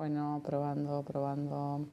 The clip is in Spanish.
Bueno, probando, probando.